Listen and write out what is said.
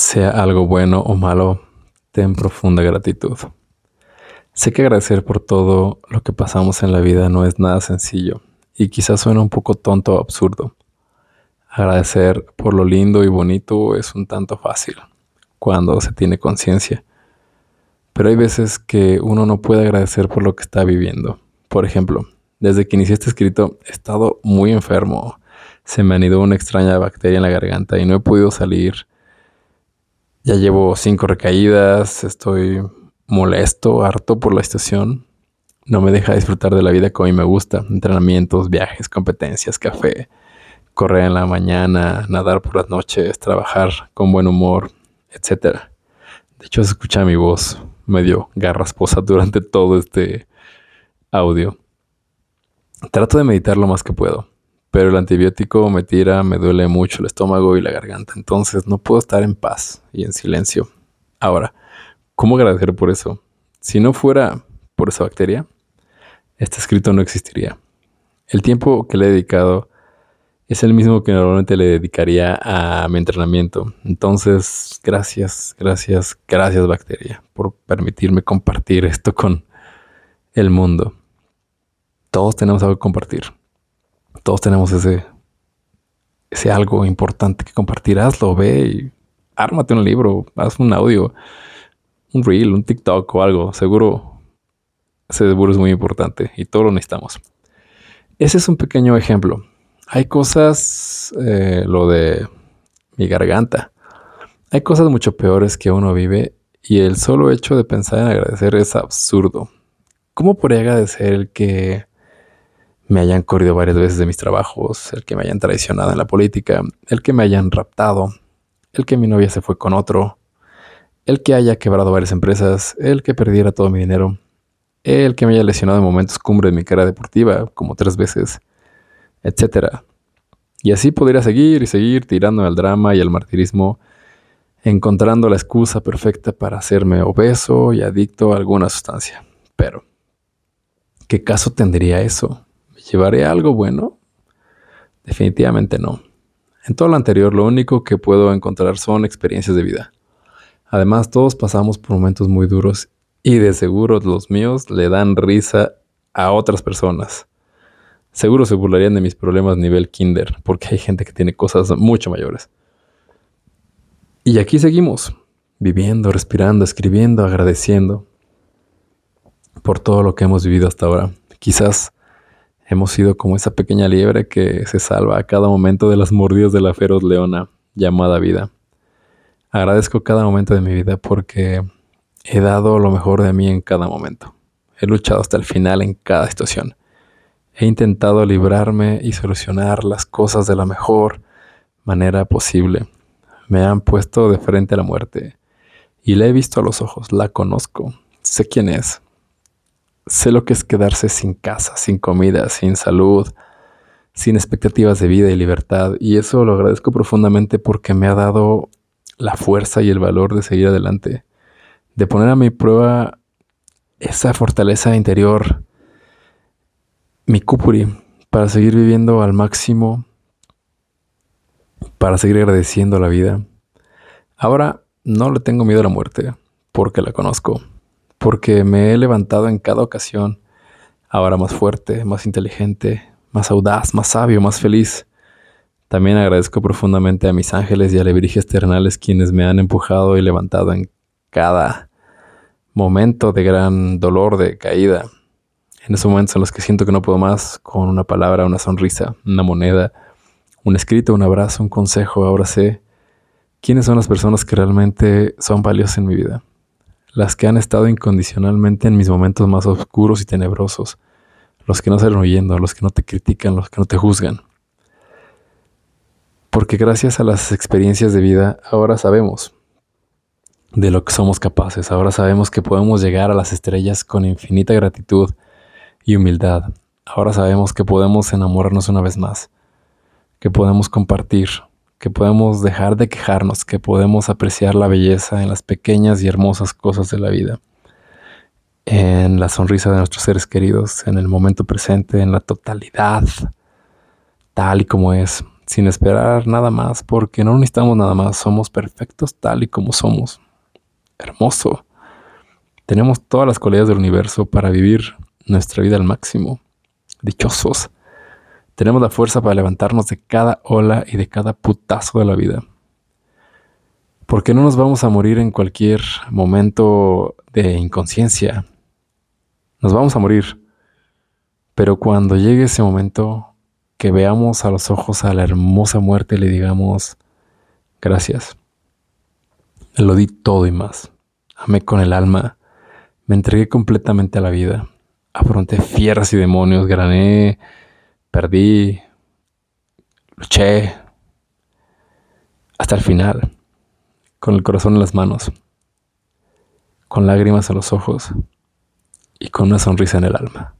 sea algo bueno o malo, ten profunda gratitud. Sé que agradecer por todo lo que pasamos en la vida no es nada sencillo y quizás suena un poco tonto o absurdo. Agradecer por lo lindo y bonito es un tanto fácil cuando se tiene conciencia. Pero hay veces que uno no puede agradecer por lo que está viviendo. Por ejemplo, desde que inicié este escrito he estado muy enfermo. Se me anidó una extraña bacteria en la garganta y no he podido salir. Ya llevo cinco recaídas, estoy molesto, harto por la situación. No me deja disfrutar de la vida como a mí me gusta. Entrenamientos, viajes, competencias, café, correr en la mañana, nadar por las noches, trabajar con buen humor, etc. De hecho, se escucha mi voz medio garrasposa durante todo este audio. Trato de meditar lo más que puedo, pero el antibiótico me tira, me duele mucho el estómago y la garganta, entonces no puedo estar en paz y en silencio. Ahora, ¿cómo agradecer por eso? Si no fuera por esa bacteria, este escrito no existiría. El tiempo que le he dedicado es el mismo que normalmente le dedicaría a mi entrenamiento. Entonces, gracias, gracias, gracias bacteria por permitirme compartir esto con el mundo. Todos tenemos algo que compartir. Todos tenemos ese, ese algo importante que compartir. Hazlo, ve y ármate un libro, haz un audio, un reel, un TikTok o algo. Seguro, seguro es muy importante y todo lo necesitamos. Ese es un pequeño ejemplo hay cosas, eh, lo de mi garganta, hay cosas mucho peores que uno vive y el solo hecho de pensar en agradecer es absurdo. ¿Cómo podría agradecer el que me hayan corrido varias veces de mis trabajos, el que me hayan traicionado en la política, el que me hayan raptado, el que mi novia se fue con otro, el que haya quebrado varias empresas, el que perdiera todo mi dinero, el que me haya lesionado en momentos cumbre de mi carrera deportiva, como tres veces, etc. Y así podría seguir y seguir tirando al drama y al martirismo, encontrando la excusa perfecta para hacerme obeso y adicto a alguna sustancia. Pero, ¿qué caso tendría eso? ¿Me llevaré algo bueno? Definitivamente no. En todo lo anterior, lo único que puedo encontrar son experiencias de vida. Además, todos pasamos por momentos muy duros y de seguro los míos le dan risa a otras personas. Seguro se burlarían de mis problemas nivel kinder, porque hay gente que tiene cosas mucho mayores. Y aquí seguimos, viviendo, respirando, escribiendo, agradeciendo por todo lo que hemos vivido hasta ahora. Quizás hemos sido como esa pequeña liebre que se salva a cada momento de las mordidas de la feroz leona llamada vida. Agradezco cada momento de mi vida porque he dado lo mejor de mí en cada momento. He luchado hasta el final en cada situación. He intentado librarme y solucionar las cosas de la mejor manera posible. Me han puesto de frente a la muerte y la he visto a los ojos, la conozco, sé quién es. Sé lo que es quedarse sin casa, sin comida, sin salud, sin expectativas de vida y libertad. Y eso lo agradezco profundamente porque me ha dado la fuerza y el valor de seguir adelante, de poner a mi prueba esa fortaleza interior mi cupuri para seguir viviendo al máximo, para seguir agradeciendo la vida. Ahora no le tengo miedo a la muerte, porque la conozco, porque me he levantado en cada ocasión, ahora más fuerte, más inteligente, más audaz, más sabio, más feliz. También agradezco profundamente a mis ángeles y alebrijes terrenales quienes me han empujado y levantado en cada momento de gran dolor, de caída, en esos momentos en los que siento que no puedo más, con una palabra, una sonrisa, una moneda, un escrito, un abrazo, un consejo, ahora sé quiénes son las personas que realmente son valiosas en mi vida. Las que han estado incondicionalmente en mis momentos más oscuros y tenebrosos. Los que no salen huyendo, los que no te critican, los que no te juzgan. Porque gracias a las experiencias de vida ahora sabemos de lo que somos capaces. Ahora sabemos que podemos llegar a las estrellas con infinita gratitud y humildad. Ahora sabemos que podemos enamorarnos una vez más, que podemos compartir, que podemos dejar de quejarnos, que podemos apreciar la belleza en las pequeñas y hermosas cosas de la vida, en la sonrisa de nuestros seres queridos, en el momento presente, en la totalidad, tal y como es, sin esperar nada más, porque no necesitamos nada más, somos perfectos tal y como somos. Hermoso. Tenemos todas las cualidades del universo para vivir nuestra vida al máximo. Dichosos. Tenemos la fuerza para levantarnos de cada ola y de cada putazo de la vida. Porque no nos vamos a morir en cualquier momento de inconsciencia. Nos vamos a morir. Pero cuando llegue ese momento, que veamos a los ojos a la hermosa muerte y le digamos, gracias. Lo di todo y más. Amé con el alma. Me entregué completamente a la vida. Afronté fieras y demonios, grané, perdí, luché. Hasta el final, con el corazón en las manos, con lágrimas en los ojos y con una sonrisa en el alma.